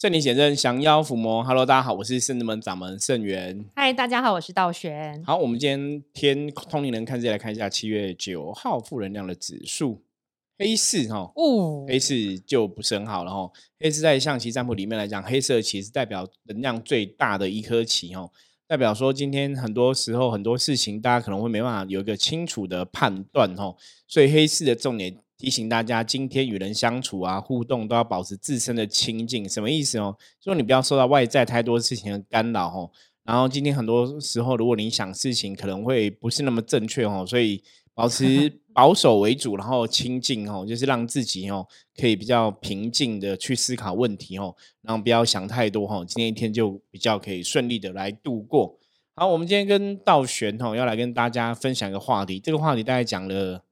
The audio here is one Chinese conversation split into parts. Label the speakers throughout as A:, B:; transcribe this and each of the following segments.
A: 圣灵显真，降妖伏魔。Hello，大家好，我是圣子门掌门圣元。
B: 嗨，大家好，我是道玄。
A: 好，我们今天天通灵人看这来看一下七月九号负能量的指数，黑四哈，哦，黑四就不是很好了哈。黑四在象棋占卜里面来讲，黑色棋是代表能量最大的一颗棋哈，代表说今天很多时候很多事情大家可能会没办法有一个清楚的判断哈，所以黑四的重点。提醒大家，今天与人相处啊，互动都要保持自身的清净。什么意思哦？说你不要受到外在太多事情的干扰哦。然后今天很多时候，如果你想事情，可能会不是那么正确哦。所以保持 保守为主，然后清净哦，就是让自己哦可以比较平静的去思考问题哦，然后不要想太多哦。今天一天就比较可以顺利的来度过。好，我们今天跟道玄哦要来跟大家分享一个话题，这个话题大概讲了。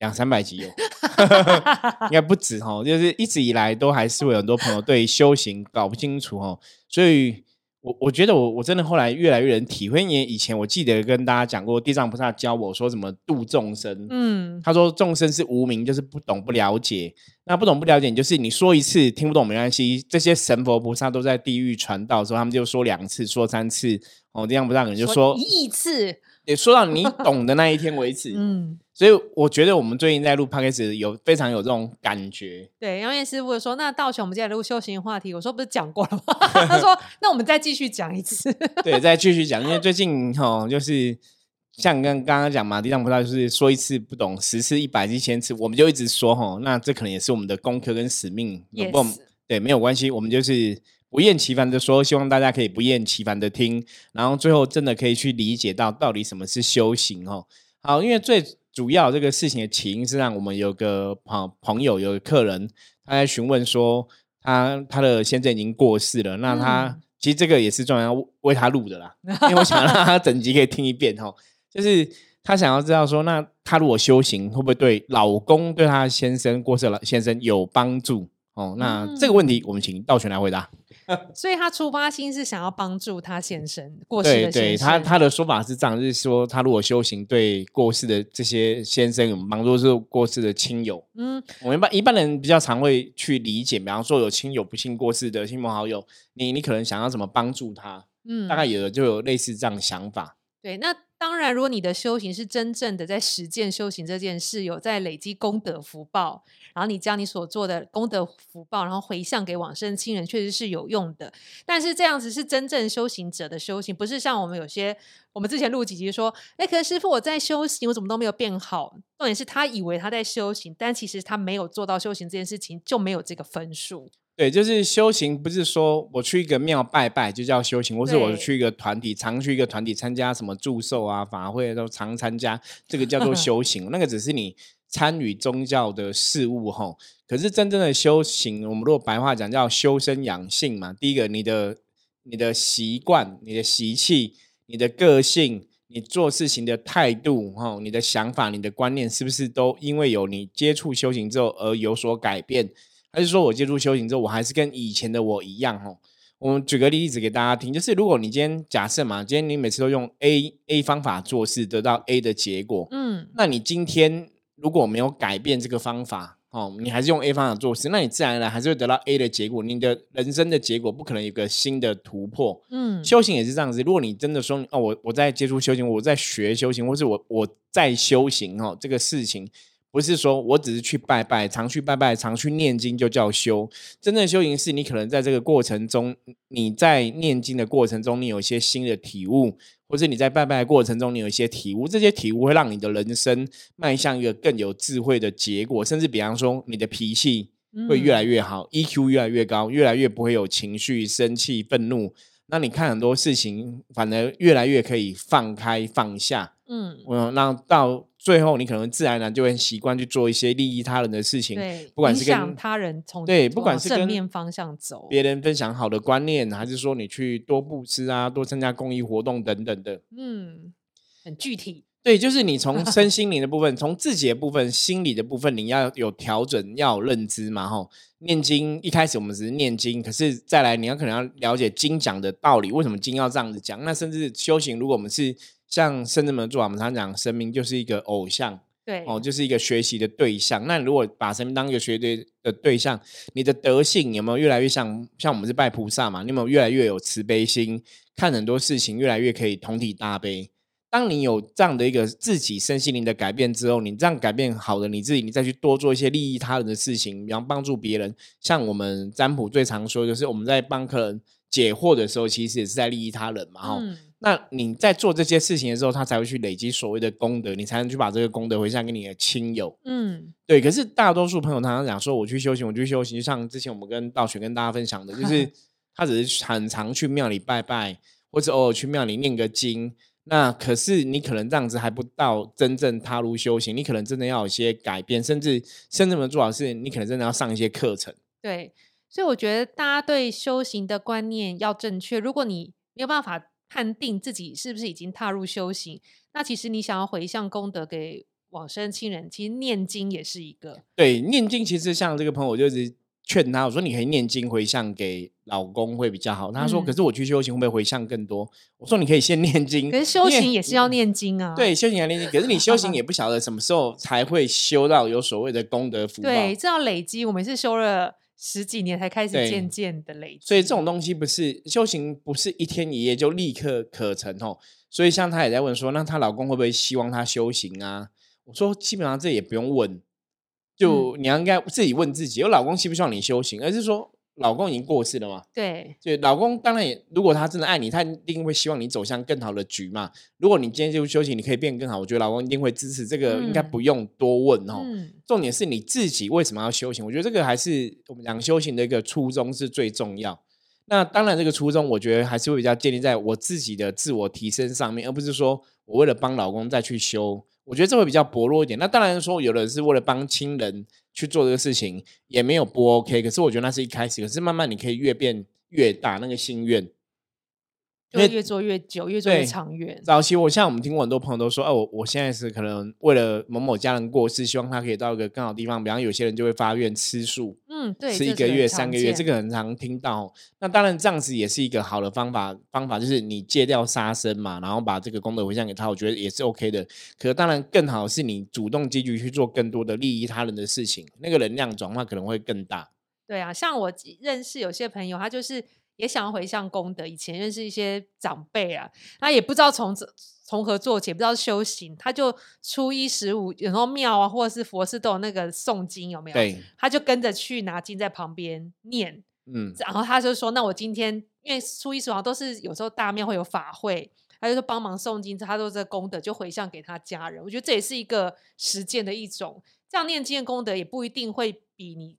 A: 两三百集有，应该不止哈。就是一直以来都还是有很多朋友对修行搞不清楚哈，所以我我觉得我我真的后来越来越能体会。因为以前我记得跟大家讲过，地藏菩萨教我说怎么度众生，嗯，他说众生是无名，就是不懂不了解。那不懂不了解，就是你说一次听不懂没关系。这些神佛菩萨都在地狱传道的时候，他们就说两次，说三次，哦，地藏菩萨可能就说
B: 一亿次，
A: 也说到你懂的那一天为止，嗯。所以我觉得我们最近在录 podcast 有非常有这种感觉。
B: 对，杨燕师傅说：“那道琼，我们今天录修行话题。”我说：“不是讲过了吗？” 他说：“那我们再继续讲一次。”
A: 对，再继续讲，因为最近哈，就是像跟刚刚讲嘛，地藏菩萨就是说一次不懂，十次、一百次、一千次，我们就一直说哈。那这可能也是我们的功课跟使命。
B: 也不，
A: 对，没有关系，我们就是不厌其烦的说，希望大家可以不厌其烦的听，然后最后真的可以去理解到到底什么是修行哦。好，因为最。主要这个事情的起因是让我们有个朋朋友有个客人他在询问说他他的先生已经过世了，那他其实这个也是专门为他录的啦，因为我想让他整集可以听一遍哈，就是他想要知道说那他如果修行会不会对老公对他先生过世了先生有帮助哦？那这个问题我们请道玄来回答。
B: 所以他出发心是想要帮助他先生过世的
A: 先生。他他的说法是这样，就是说他如果修行对过世的这些先生有帮助，是过世的亲友。嗯，我们一般一般人比较常会去理解，比方说有亲友不幸过世的亲朋好友，你你可能想要怎么帮助他？嗯，大概有的就有类似这样的想法。
B: 对，那当然，如果你的修行是真正的在实践修行这件事，有在累积功德福报，然后你将你所做的功德福报，然后回向给往生亲人，确实是有用的。但是这样子是真正修行者的修行，不是像我们有些我们之前录几集说，哎，可是师傅我在修行，我怎么都没有变好。重点是他以为他在修行，但其实他没有做到修行这件事情，就没有这个分数。
A: 对，就是修行，不是说我去一个庙拜拜就叫修行，或是我去一个团体，常去一个团体参加什么祝寿啊、法会都常参加，这个叫做 修行。那个只是你参与宗教的事物哈。可是真正的修行，我们如果白话讲叫修身养性嘛。第一个，你的你的习惯、你的习气、你的个性、你做事情的态度哈、你的想法、你的观念，是不是都因为有你接触修行之后而有所改变？还是说我接触修行之后，我还是跟以前的我一样？哦，我们举个例子给大家听，就是如果你今天假设嘛，今天你每次都用 A A 方法做事，得到 A 的结果，嗯，那你今天如果没有改变这个方法，哦，你还是用 A 方法做事，那你自然而然还是会得到 A 的结果。你的人生的结果不可能有个新的突破。嗯，修行也是这样子。如果你真的说哦，我我在接触修行，我在学修行，或是我我在修行，哦，这个事情。不是说我只是去拜拜，常去拜拜，常去念经就叫修。真正的修行是你可能在这个过程中，你在念经的过程中，你有一些新的体悟，或者你在拜拜的过程中，你有一些体悟。这些体悟会让你的人生迈向一个更有智慧的结果，甚至比方说，你的脾气会越来越好，EQ 越来越高，越来越不会有情绪、生气、愤怒。那你看很多事情，反而越来越可以放开放下。嗯，嗯，那到。最后，你可能自然而然就会习惯去做一些利益他人的事情，
B: 对，
A: 不管是
B: 跟他人从
A: 对，不管是
B: 正面方向走，
A: 别人分享好的观念，还是说你去多布施啊，多参加公益活动等等的，
B: 嗯，很具体。
A: 对，就是你从 身心灵的部分，从自己的部分、心理的部分，你要有调整，要有认知嘛。吼，念经一开始我们只是念经，可是再来你要可能要了解经讲的道理，为什么经要这样子讲？那甚至修行，如果我们是。像圣人们做，我们常讲，神明就是一个偶像，
B: 对，
A: 哦，就是一个学习的对象。那如果把神明当一个学习的对象，你的德性有没有越来越像像我们是拜菩萨嘛？你有没有越来越有慈悲心，看很多事情越来越可以同体大悲？当你有这样的一个自己身心灵的改变之后，你这样改变好了，你自己你再去多做一些利益他人的事情，比方帮助别人。像我们占卜最常说，就是我们在帮客人解惑的时候，其实也是在利益他人嘛。哈，那你在做这些事情的时候，他才会去累积所谓的功德，你才能去把这个功德回向给你的亲友。嗯，对。可是大多数朋友常常讲说，我去修行，我去修行，就像之前我们跟道玄跟大家分享的，就是 他只是很常去庙里拜拜，或者偶尔去庙里念个经。那可是你可能这样子还不到真正踏入修行，你可能真的要有一些改变，甚至甚至们做好事，你可能真的要上一些课程。
B: 对，所以我觉得大家对修行的观念要正确。如果你没有办法判定自己是不是已经踏入修行，那其实你想要回向功德给往生亲人，其实念经也是一个。
A: 对，念经其实像这个朋友就是。劝他我说你可以念经回向给老公会比较好。他说可是我去修行会不会回向更多？我说你可以先念经，
B: 可是修行也是要念经啊。
A: 对，修行要念经，可是你修行也 不晓得什么时候才会修到有所谓的功德福报。
B: 对，这要累积。我们是修了十几年才开始渐渐的累积。
A: 所以这种东西不是修行，不是一天一夜就立刻可成哦。所以像她也在问说，那她老公会不会希望她修行啊？我说基本上这也不用问。就你要应该自己问自己，有老公希不希望你修行，而是说老公已经过世了嘛？
B: 对，
A: 就老公当然也，如果他真的爱你，他一定会希望你走向更好的局嘛。如果你今天就修行，你可以变更好，我觉得老公一定会支持。这个应该不用多问哦。重点是你自己为什么要修行？我觉得这个还是我们讲修行的一个初衷是最重要。那当然，这个初衷我觉得还是会比较建立在我自己的自我提升上面，而不是说我为了帮老公再去修。我觉得这会比较薄弱一点。那当然说，有的人是为了帮亲人去做这个事情，也没有不 OK。可是我觉得那是一开始，可是慢慢你可以越变越大，那个心愿。
B: 就越做越久，越做越长远。
A: 早期我像我们听过很多朋友都说，哦，我我现在是可能为了某某家人过世，希望他可以到一个更好地方。比方有些人就会发愿吃素，
B: 嗯，对，
A: 吃一个月、三个月，这个很常听到。那当然这样子也是一个好的方法，方法就是你戒掉杀生嘛，然后把这个功德回向给他，我觉得也是 OK 的。可当然更好是你主动积极去做更多的利益他人的事情，那个能量转化可能会更大。
B: 对啊，像我认识有些朋友，他就是。也想要回向功德，以前认识一些长辈啊，他也不知道从从何做起，不知道修行，他就初一十五，有时候庙啊或者是佛寺都有那个诵经，有没有？
A: 对，
B: 他就跟着去拿经在旁边念，嗯，然后他就说：“那我今天因为初一十五都是有时候大庙会有法会，他就说帮忙诵经，他说这功德就回向给他家人。我觉得这也是一个实践的一种，这样念经的功德也不一定会比你。”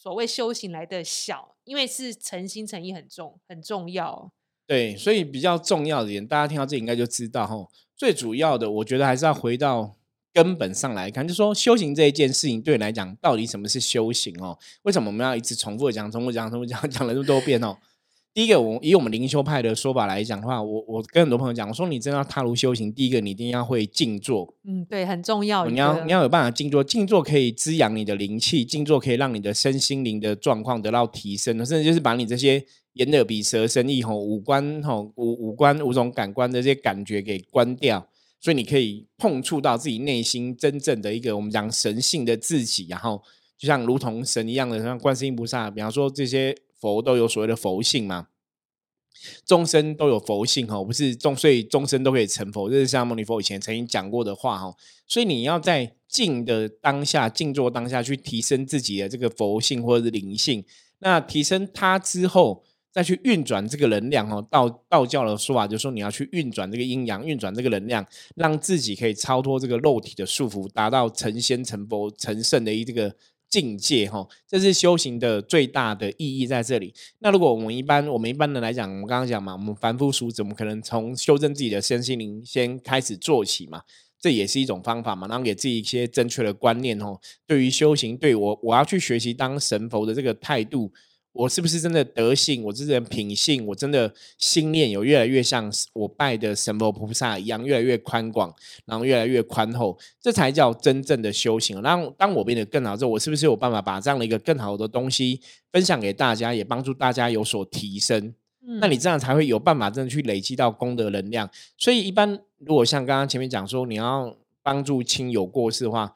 B: 所谓修行来的小，因为是诚心诚意很重很重要。
A: 对，所以比较重要的点，大家听到这应该就知道哈。最主要的，我觉得还是要回到根本上来看，就说修行这一件事情对你来讲，到底什么是修行哦？为什么我们要一直重复讲、重复讲、重复讲，讲了这么多遍哦？第一个，我以我们灵修派的说法来讲的话，我我跟很多朋友讲，我说你真的要踏入修行，第一个你一定要会静坐。
B: 嗯，对，很重要。
A: 你要你要有办法静坐，静坐可以滋养你的灵气，静坐可以让你的身心灵的状况得到提升，甚至就是把你这些眼耳鼻舌身意吼五官吼五五官五种感官的这些感觉给关掉，所以你可以碰触到自己内心真正的一个我们讲神性的自己，然后就像如同神一样的，像观世音菩萨，比方说这些。佛都有所谓的佛性嘛，众生都有佛性哈，不是众，所以众生都可以成佛。这是像牟尼佛以前曾经讲过的话哈。所以你要在静的当下，静坐当下去提升自己的这个佛性或者是灵性。那提升它之后，再去运转这个能量哦。道道教的说法就是说，你要去运转这个阴阳，运转这个能量，让自己可以超脱这个肉体的束缚，达到成仙、成佛、成圣的一这个。境界哈，这是修行的最大的意义在这里。那如果我们一般，我们一般的来讲，我们刚刚讲嘛，我们凡夫俗子，我们可能从修正自己的身心灵先开始做起嘛，这也是一种方法嘛，然后给自己一些正确的观念哦。对于修行，对我我要去学习当神佛的这个态度。我是不是真的德性？我这人品性，我真的心念有越来越像我拜的神佛菩萨一样，越来越宽广，然后越来越宽厚，这才叫真正的修行。然后当我变得更好之后，我是不是有办法把这样的一个更好的东西分享给大家，也帮助大家有所提升？那你这样才会有办法真的去累积到功德能量。所以一般如果像刚刚前面讲说，你要。帮助亲友过世的话，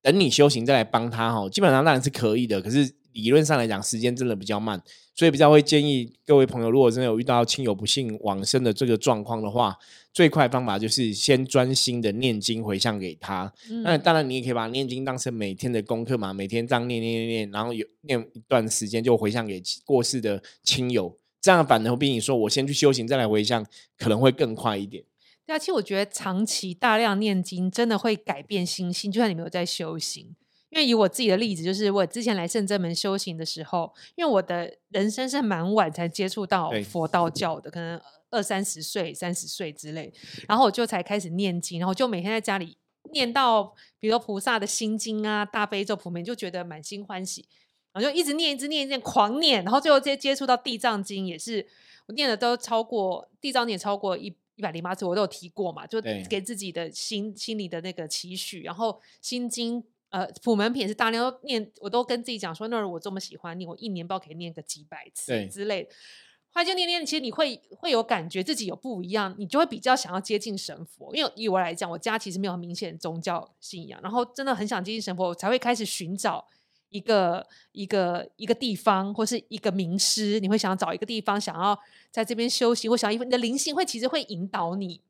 A: 等你修行再来帮他哈，基本上当然是可以的。可是理论上来讲，时间真的比较慢，所以比较会建议各位朋友，如果真的有遇到亲友不幸往生的这个状况的话，最快方法就是先专心的念经回向给他。那当然，你也可以把念经当成每天的功课嘛，每天这样念念念念，然后有念一段时间就回向给过世的亲友。这样反而比你说我先去修行再来回向，可能会更快一点。
B: 对啊，其实我觉得长期大量念经真的会改变心性，就算你没有在修行。因为以我自己的例子，就是我之前来圣真门修行的时候，因为我的人生是蛮晚才接触到佛道教的，可能二三十岁、三十岁之类，然后我就才开始念经，然后就每天在家里念到，比如说菩萨的心经啊、大悲咒、普门，就觉得满心欢喜。然后就一直念，一直念，一直狂念，然后最后接接触到地藏经，也是我念的都超过地藏经，超过一一百零八次，我都有提过嘛，就给自己的心心里的那个期许。然后心经呃普门品是大量都念，我都跟自己讲说，那我这么喜欢念，我一年不知道可以念个几百次之类。花就念念，其实你会会有感觉自己有不一样，你就会比较想要接近神佛。因为以我来讲，我家其实没有明显宗教信仰，然后真的很想接近神佛，我才会开始寻找。一个一个一个地方，或是一个名师，你会想要找一个地方，想要在这边修行，或想要你的灵性会其实会引导你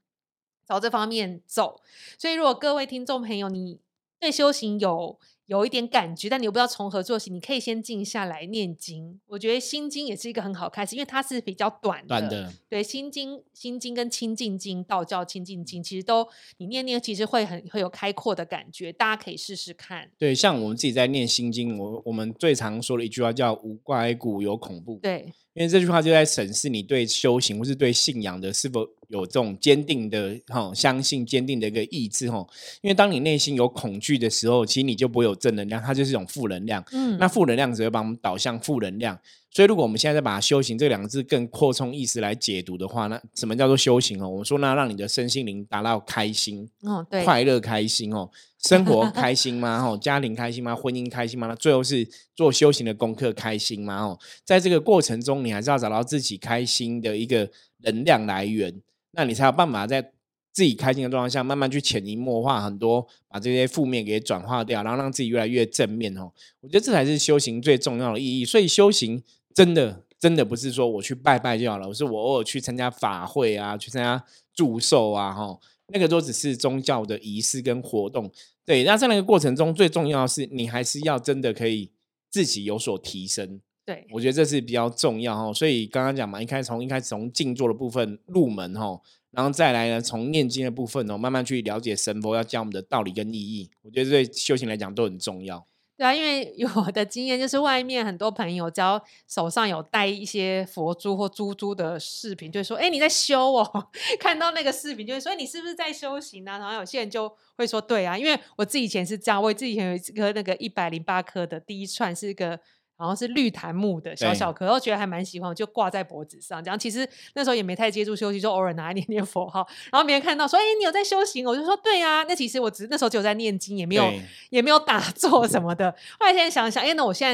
B: 朝这方面走。所以，如果各位听众朋友，你对修行有有一点感觉，但你又不知道从何做起，你可以先静下来念经。我觉得心经也是一个很好开始，因为它是比较短的。对，心经、心经跟清净经、道教清净经，其实都你念念，其实会很会有开阔的感觉。大家可以试试看。
A: 对，像我们自己在念心经，我我们最常说的一句话叫“无怪故有恐怖”。
B: 对。
A: 因为这句话就在审视你对修行或是对信仰的是否有这种坚定的哈相信、坚定的一个意志哈。因为当你内心有恐惧的时候，其实你就不会有正能量，它就是一种负能量。嗯，那负能量只会把我们导向负能量。所以，如果我们现在再把“修行”这两个字更扩充意思来解读的话，那什么叫做修行哦？我们说，那让你的身心灵达到开心、
B: 哦，对，
A: 快乐、开心哦，生活开心吗？哦，家庭开心吗？婚姻开心吗？那最后是做修行的功课开心吗？哦，在这个过程中，你还是要找到自己开心的一个能量来源，那你才有办法在。自己开心的状况下，慢慢去潜移默化很多，把这些负面给转化掉，然后让自己越来越正面哦。我觉得这才是修行最重要的意义。所以修行真的真的不是说我去拜拜就好了，我是我偶尔去参加法会啊，去参加祝寿啊，哈，那个都只是宗教的仪式跟活动。对，那在那个过程中，最重要的是你还是要真的可以自己有所提升。
B: 对，
A: 我觉得这是比较重要哈。所以刚刚讲嘛，一开始从一开始从静坐的部分入门哈。然后再来呢，从念经的部分哦，慢慢去了解神佛要教我们的道理跟意义，我觉得对修行来讲都很重要。
B: 对啊，因为有我的经验，就是外面很多朋友只要手上有带一些佛珠或珠珠的饰品，就说：“哎，你在修哦。” 看到那个视频就会说：“你是不是在修行啊？”然后有些人就会说：“对啊，因为我自己以前是这样，我自己以前有一颗那个一百零八颗的第一串是一个。”然后是绿檀木的小小颗，我觉得还蛮喜欢，就挂在脖子上。这样其实那时候也没太接触修息，就偶尔拿一点念佛号。然后别人看到说：“哎，你有在修行？”我就说：“对啊。”那其实我只那时候只有在念经，也没有也没有打坐什么的。后来现在想想，哎，那我现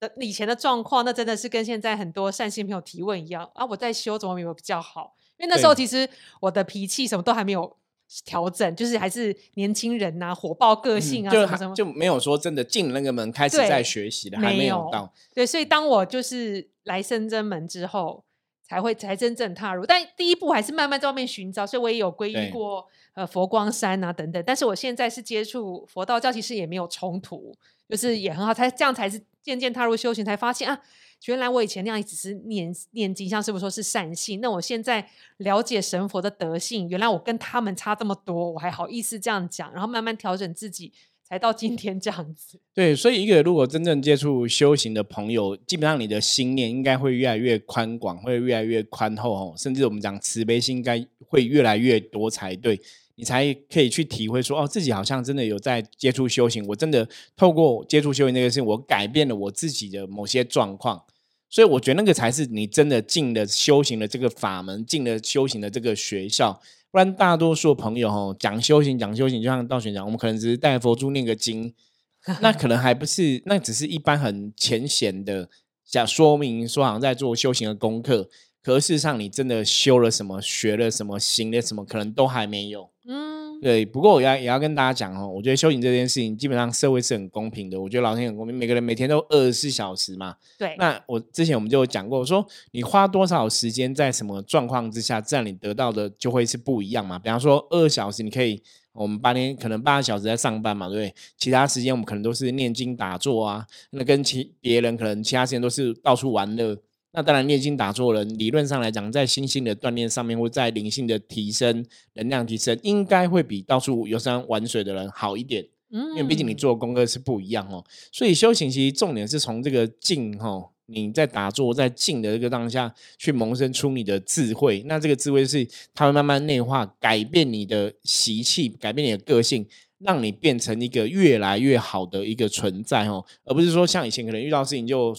B: 在的以前的状况，那真的是跟现在很多善心朋友提问一样啊！我在修怎么有比较好？因为那时候其实我的脾气什么都还没有。调整就是还是年轻人呐，火爆个性啊，什么
A: 就没有说真的进那个门开始在学习的，还没有到。
B: 对，所以当我就是来深圳门之后，才会才真正踏入。但第一步还是慢慢在外面寻找，所以我也有皈依过呃佛光山啊等等。但是我现在是接触佛道教，其实也没有冲突，就是也很好，才这样才是渐渐踏入修行，才发现啊。原来我以前那样只是念念经，像师傅说是善性。那我现在了解神佛的德性，原来我跟他们差这么多，我还好意思这样讲，然后慢慢调整自己，才到今天这样子。
A: 对，所以一个如果真正接触修行的朋友，基本上你的心念应该会越来越宽广，会越来越宽厚哦，甚至我们讲慈悲心应该会越来越多才对。你才可以去体会说，哦，自己好像真的有在接触修行，我真的透过接触修行那个事情，我改变了我自己的某些状况，所以我觉得那个才是你真的进了修行的这个法门，进了修行的这个学校。不然大多数朋友哦讲修行讲修行，就像道玄讲，我们可能只是带佛珠念个经，那可能还不是，那只是一般很浅显的想说明说，好像在做修行的功课。可事实上，你真的修了什么，学了什么，行了什么，可能都还没有。嗯，对，不过我要也要跟大家讲哦，我觉得修行这件事情，基本上社会是很公平的。我觉得老天很公平，每个人每天都二十四小时嘛。
B: 对。
A: 那我之前我们就有讲过，说你花多少时间在什么状况之下，这样你得到的就会是不一样嘛。比方说二小时，你可以我们八天可能八个小时在上班嘛，对不对？其他时间我们可能都是念经打坐啊，那跟其别人可能其他时间都是到处玩乐。那当然，念经打坐人理论上来讲，在心性的锻炼上面，或在灵性的提升、能量提升，应该会比到处游山玩水的人好一点。嗯，因为毕竟你做功课是不一样哦。所以修行其实重点是从这个静哈，你在打坐在静的这个当下，去萌生出你的智慧。那这个智慧是它会慢慢内化，改变你的习气，改变你的个性。让你变成一个越来越好的一个存在哦，而不是说像以前可能遇到事情就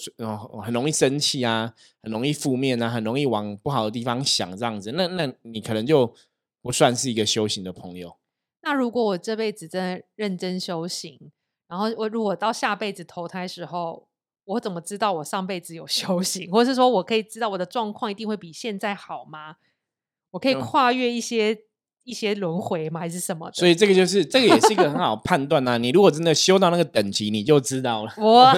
A: 很容易生气啊，很容易负面啊，很容易往不好的地方想这样子。那那你可能就不算是一个修行的朋友。
B: 那如果我这辈子真的认真修行，然后我如果到下辈子投胎时候，我怎么知道我上辈子有修行，或者是说我可以知道我的状况一定会比现在好吗？我可以跨越一些。一些轮回吗？还是什么？
A: 所以这个就是这个也是一个很好判断呐。你如果真的修到那个等级，你就知道了。哇！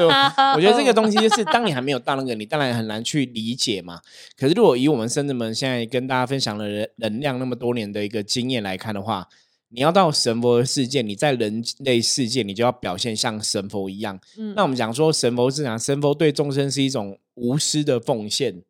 A: 我觉得这个东西就是，当你还没有到那个，你当然很难去理解嘛。可是如果以我们深圳们现在跟大家分享的人能量那么多年的一个经验来看的话，你要到神佛的世界，你在人类世界，你就要表现像神佛一样。嗯。那我们讲说神佛是讲神佛对众生是一种无私的奉献。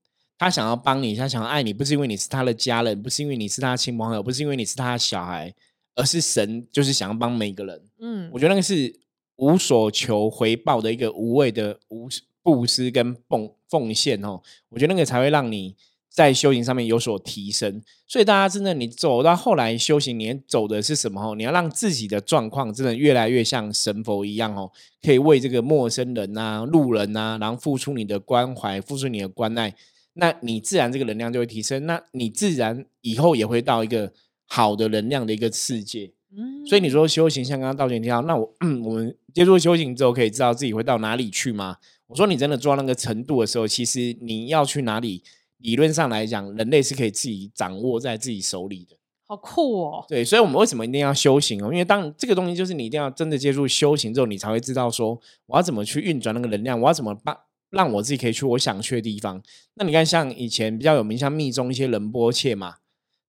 A: 他想要帮你，他想要爱你，不是因为你是他的家人，不是因为你是他的亲朋友，不是因为你是他的小孩，而是神就是想要帮每个人。嗯，我觉得那个是无所求回报的一个无谓的无布施跟奉奉献哦。我觉得那个才会让你在修行上面有所提升。所以大家真的，你走到后来修行，你走的是什么？哦，你要让自己的状况真的越来越像神佛一样哦，可以为这个陌生人啊、路人啊，然后付出你的关怀，付出你的关爱。那你自然这个能量就会提升，那你自然以后也会到一个好的能量的一个世界。嗯，所以你说修行像刚刚道前提到，那我我们接触修行之后可以知道自己会到哪里去吗？我说你真的做到那个程度的时候，其实你要去哪里，理论上来讲，人类是可以自己掌握在自己手里的。
B: 好酷哦！
A: 对，所以我们为什么一定要修行哦？因为当这个东西就是你一定要真的接触修行之后，你才会知道说我要怎么去运转那个能量，我要怎么办。让我自己可以去我想去的地方。那你看，像以前比较有名，像密宗一些仁波切嘛，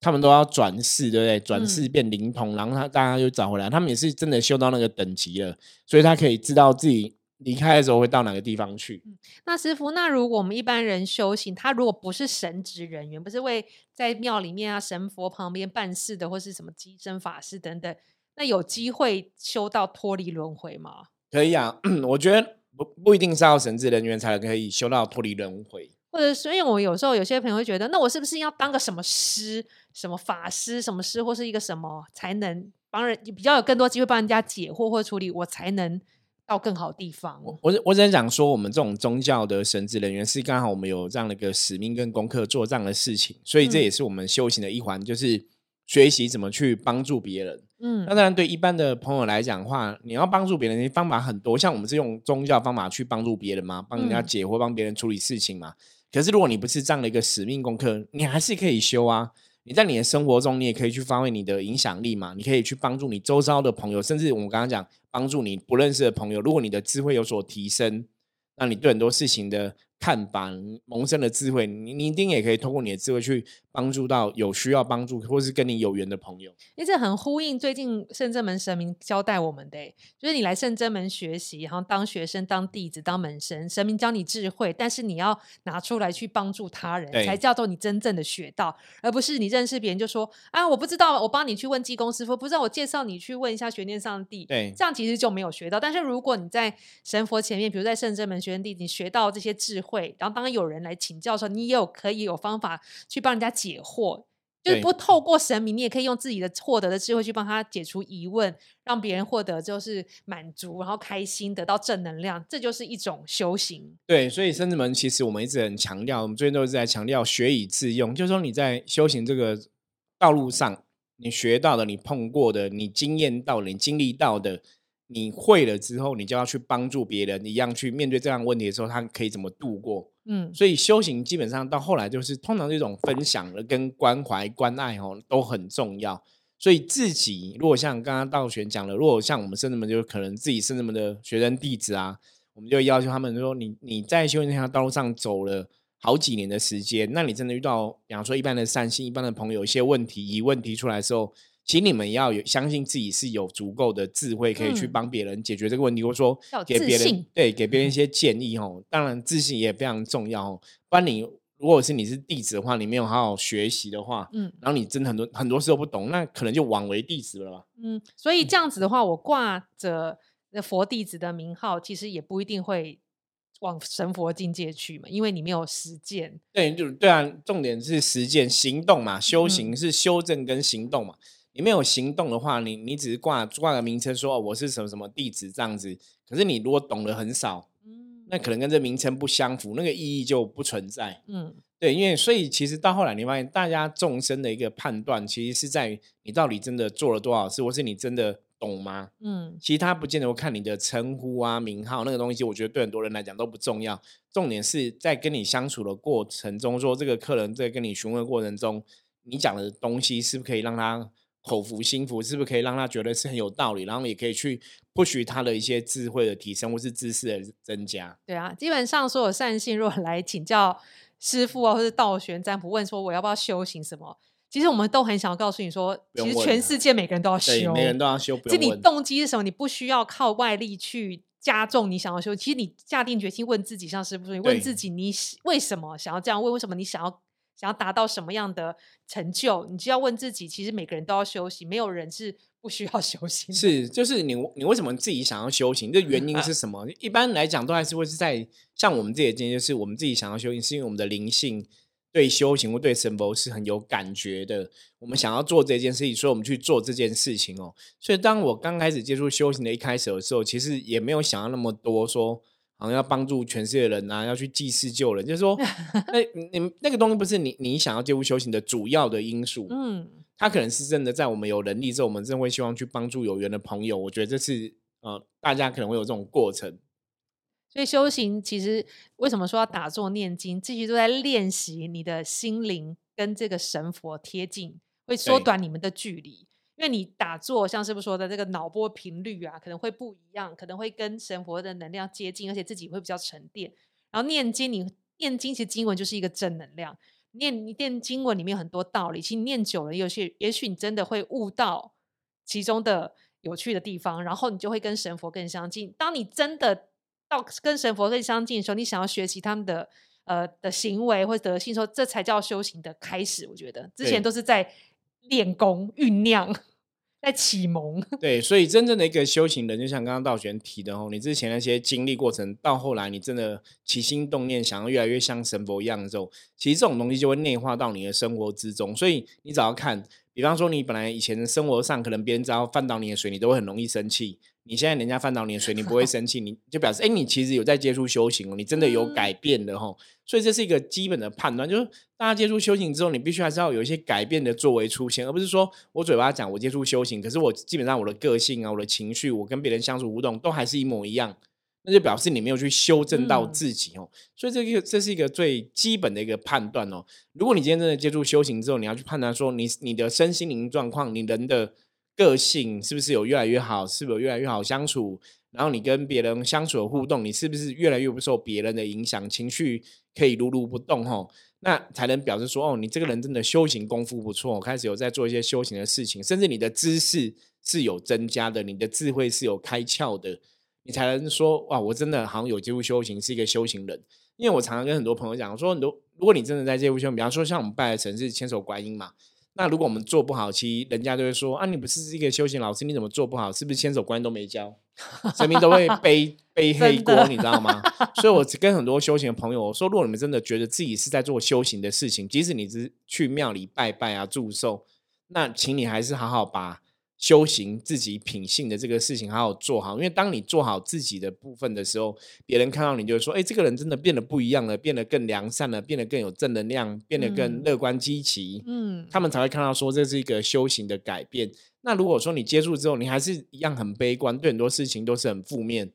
A: 他们都要转世，对不对？转世变灵通，然后他大家就找回来。他们也是真的修到那个等级了，所以他可以知道自己离开的时候会到哪个地方去。
B: 那师傅，那如果我们一般人修行，他如果不是神职人员，不是为在庙里面啊神佛旁边办事的，或是什么机身法师等等，那有机会修到脱离轮回吗？
A: 可以啊，我觉得。不不一定是要神职人员才可以修到脱离轮回，
B: 或者所以，我有时候有些朋友会觉得，那我是不是要当个什么师、什么法师、什么师，或是一个什么，才能帮人比较有更多机会帮人家解惑或处理，我才能到更好地方？
A: 我我只能讲说，我们这种宗教的神职人员是刚好我们有这样的一个使命跟功课做这样的事情，所以这也是我们修行的一环，就是学习怎么去帮助别人。嗯，那当然，对一般的朋友来讲的话，你要帮助别人的方法很多，像我们是用宗教方法去帮助别人嘛，帮人家解惑，帮别人处理事情嘛。可是如果你不是这样的一个使命功课，你还是可以修啊。你在你的生活中，你也可以去发挥你的影响力嘛。你可以去帮助你周遭的朋友，甚至我们刚刚讲帮助你不认识的朋友。如果你的智慧有所提升，那你对很多事情的。看法萌生的智慧，你你一定也可以通过你的智慧去帮助到有需要帮助或是跟你有缘的朋友。
B: 因为这很呼应最近圣真门神明交代我们的，就是你来圣真门学习，然后当学生、当弟子、当门生，神明教你智慧，但是你要拿出来去帮助他人，才叫做你真正的学到，而不是你认识别人就说啊，我不知道，我帮你去问济公师傅，不知道我介绍你去问一下玄念上帝，
A: 对，
B: 这样其实就没有学到。但是如果你在神佛前面，比如在圣真门学生弟子，你学到这些智慧。然后当有人来请教的时候，你也有可以有方法去帮人家解惑，就是不透过神明，你也可以用自己的获得的智慧去帮他解除疑问，让别人获得就是满足，然后开心，得到正能量，这就是一种修行。
A: 对，所以甚至们其实我们一直很强调，我们最近都是在强调学以致用，就是说你在修行这个道路上，你学到的、你碰过的、你经验到的、你经历到的。你会了之后，你就要去帮助别人，一样去面对这样问题的时候，他可以怎么度过？嗯，所以修行基本上到后来就是通常这种分享的跟关怀、关爱哦都很重要。所以自己如果像刚刚道玄讲了，如果像我们圣人们，就可能自己圣人们的学生弟子啊，我们就要求他们说，你你在修行这条道路上走了好几年的时间，那你真的遇到，比方说一般的善心、一般的朋友，一些问题疑问提出来的时候。请你们要有相信自己是有足够的智慧，可以去帮别人解决这个问题，或者说给别人对给别人一些建议哦。当然，自信也非常重要哦。不然你如果是你是弟子的话，你没有好好学习的话，嗯，然后你真的很多很多事都不懂，那可能就枉为弟子了吧。
B: 嗯，所以这样子的话，我挂着佛弟子的名号，其实也不一定会往神佛境界去嘛，因为你没有实践。
A: 对，就对啊，重点是实践行动嘛，修行是修正跟行动嘛。你没有行动的话，你你只是挂挂个名称说哦我是什么什么弟子这样子，可是你如果懂得很少，嗯，那可能跟这名称不相符，那个意义就不存在，嗯，对，因为所以其实到后来你发现，大家众生的一个判断，其实是在你到底真的做了多少事，或是你真的懂吗？嗯，其实他不见得会看你的称呼啊、名号那个东西，我觉得对很多人来讲都不重要，重点是在跟你相处的过程中，说这个客人在跟你询问过程中，你讲的东西是不是可以让他。口服心服是不是可以让他觉得是很有道理，然后也可以去不许他的一些智慧的提升或是知识的增加？
B: 对啊，基本上所有善信如果来请教师傅啊，或者道玄占卜，问说我要不要修行什么，其实我们都很想要告诉你说，其实全世界每个人都要修，
A: 每个人都要修。
B: 就你动机是什么？你不需要靠外力去加重你想要修。其实你下定决心问自己，像师傅说，你问自己，你为什么想要这样问？为什么你想要？想要达到什么样的成就，你就要问自己。其实每个人都要修行，没有人是不需要修行。
A: 是，就是你，你为什么自己想要修行？这原因是什么？一般来讲，都还是会是在像我们自己的经验，就是我们自己想要修行，是因为我们的灵性对修行或对神佛是很有感觉的。我们想要做这件事情，所以我们去做这件事情哦。所以，当我刚开始接触修行的一开始的时候，其实也没有想要那么多说。好像要帮助全世界的人啊，要去济世救人，就是说，那你那个东西不是你你想要借物修行的主要的因素。嗯，他可能是真的在我们有能力之后，我们真的会希望去帮助有缘的朋友。我觉得这是呃，大家可能会有这种过程。
B: 所以修行其实为什么说要打坐念经，这些都在练习你的心灵跟这个神佛贴近，会缩短你们的距离。因为你打坐，像师傅说的这个脑波频率啊，可能会不一样，可能会跟神佛的能量接近，而且自己会比较沉淀。然后念经，你念经其实经文就是一个正能量，念念经文里面有很多道理，其实念久了，有些也许你真的会悟到其中的有趣的地方，然后你就会跟神佛更相近。当你真的到跟神佛更相近的时候，你想要学习他们的呃的行为或者德性，说这才叫修行的开始。我觉得之前都是在。练功酝酿，在启蒙。
A: 对，所以真正的一个修行人，就像刚刚道玄提的哦，你之前那些经历过程，到后来你真的起心动念，想要越来越像神佛一样的时候，其实这种东西就会内化到你的生活之中。所以你只要看，比方说你本来以前生活上，可能别人只要翻倒你的水，你都会很容易生气。你现在人家翻倒你的水，你不会生气，你就表示哎，你其实有在接触修行哦，你真的有改变的哈。所以这是一个基本的判断，就是大家接触修行之后，你必须还是要有一些改变的作为出现，而不是说我嘴巴讲我接触修行，可是我基本上我的个性啊、我的情绪、我跟别人相处互动都还是一模一样，那就表示你没有去修正到自己哦。所以这个这是一个最基本的一个判断哦。如果你今天真的接触修行之后，你要去判断说你你的身心灵状况，你人的。个性是不是有越来越好？是不是有越来越好相处？然后你跟别人相处的互动，你是不是越来越不受别人的影响？情绪可以如如不动吼，那才能表示说哦，你这个人真的修行功夫不错，开始有在做一些修行的事情，甚至你的知识是有增加的，你的智慧是有开窍的，你才能说哇，我真的好像有机会修行，是一个修行人。因为我常常跟很多朋友讲说，很多如果你真的在这步修行，比方说像我们拜的城是千手观音嘛。那如果我们做不好，其实人家就会说啊，你不是一个修行老师，你怎么做不好？是不是千手观音都没教，神明都会背背 黑锅，你知道吗？所以我 跟很多修行的朋友我说，如果你们真的觉得自己是在做修行的事情，即使你是去庙里拜拜啊、祝寿，那请你还是好好把。修行自己品性的这个事情，好好做好。因为当你做好自己的部分的时候，别人看到你就说：“哎，这个人真的变得不一样了，变得更良善了，变得更有正能量，变得更乐观积极。”嗯，他们才会看到说这是一个修行的改变。那如果说你接触之后，你还是一样很悲观，对很多事情都是很负面，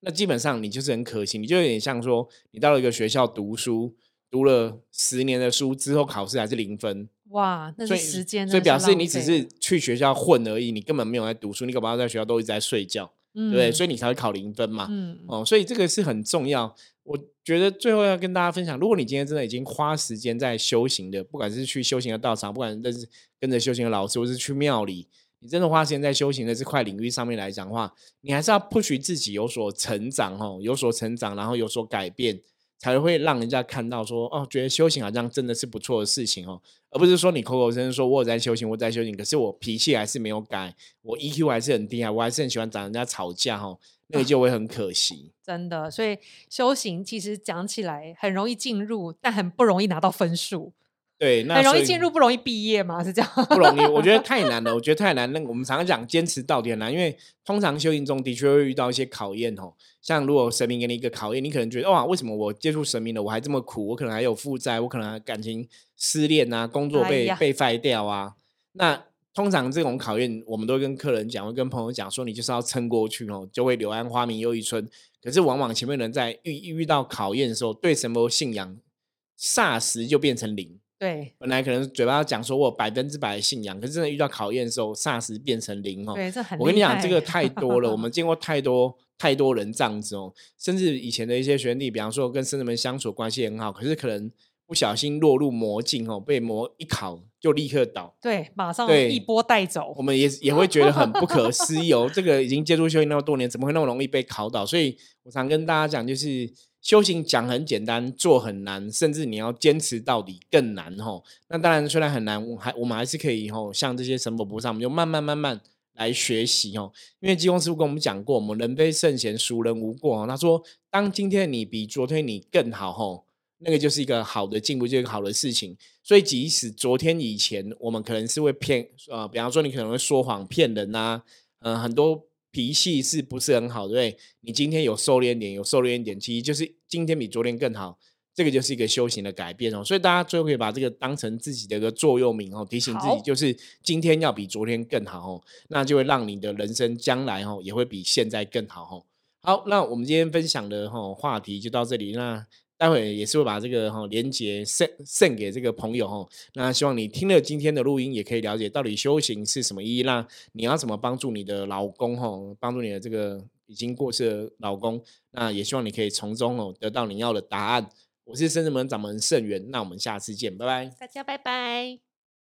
A: 那基本上你就是很可惜。你就有点像说，你到了一个学校读书，读了十年的书之后，考试还是零分。
B: 哇，那
A: 所以
B: 是时间，
A: 所以表示你只是去学校混而已，你根本没有在读书，你搞不好在学校都一直在睡觉，对不对？
B: 嗯
A: 所以你才会考零分嘛。
B: 嗯，
A: 哦，所以这个是很重要。我觉得最后要跟大家分享，如果你今天真的已经花时间在修行的，不管是去修行的道场，不管认识跟着修行的老师，或是去庙里，你真的花时间在修行的这块领域上面来讲的话，你还是要 push 自己有所成长哦，有所成长，然后有所改变，才会让人家看到说哦，觉得修行好像真的是不错的事情哦，而不是说你口口声声说我有在修行，我在修行，可是我脾气还是没有改，我 EQ 还是很低啊，我还是很喜欢找人家吵架哦，那个就会很可惜。
B: 真的，所以修行其实讲起来很容易进入，但很不容易拿到分数，
A: 对，那
B: 很容易进入，不容易毕业嘛，是这样？
A: 不容易，我觉得太难了，我觉得太难。那我们常常讲坚持到底很难，因为通常修行中的确会遇到一些考验哦。像如果神明给你一个考验，你可能觉得哇，为什么我接触神明了，我还这么苦？我可能还有负债，我可能感情失恋啊，工作
B: 哎
A: 被被废掉啊。那通常这种考验，我们都会跟客人讲，会跟朋友讲说，你就是要撑过去哦，就会柳暗花明又一村。可是往往前面人在遇遇到考验的时候，对神佛信仰霎时就变成零。
B: 对
A: 本来可能嘴巴讲说我百分之百的信仰，可是真的遇到考验的时候，霎时变成零哦。
B: 对，这很
A: 我跟你讲，这个太多了，我们见过太多太多人这样子哦，甚至以前的一些学弟，比方说跟僧人们相处关系很好，可是可能不小心落入魔境哦，被魔一考就立刻倒。
B: 对，马上
A: 对
B: 一波带走
A: 我。们也也会觉得很不可思议哦，这个已经接触修行那么多年，怎么会那么容易被考倒？所以我常跟大家讲，就是修行讲很简单，做很难，甚至你要坚持到底更难吼。那当然虽然很难，我还我们还是可以吼，像这些神佛菩萨，我们就慢慢慢慢来学习哦。因为济公师傅跟我们讲过，我们人非圣贤，孰人无过哦。他说，当今天的你比昨天你更好吼，那个就是一个好的进步，就是一个好的事情。所以，即使昨天以前我们可能是会骗，呃，比方说你可能会说谎骗人呐、呃，很多脾气是不是很好，对不对？你今天有收敛点，有收敛一点，其实就是今天比昨天更好，这个就是一个修行的改变哦。所以大家最后可以把这个当成自己的一个座右铭哦，提醒自己就是今天要比昨天更好哦，那就会让你的人生将来哦也会比现在更好哦。好，那我们今天分享的哈话题就到这里。那待会也是会把这个哈连接送送给这个朋友哈。那希望你听了今天的录音，也可以了解到底修行是什么意义。那你要怎么帮助你的老公哈，帮助你的这个已经过世的老公？那也希望你可以从中哦得到你要的答案。我是深圳门掌门盛元，那我们下次见，拜拜。
B: 大家拜拜。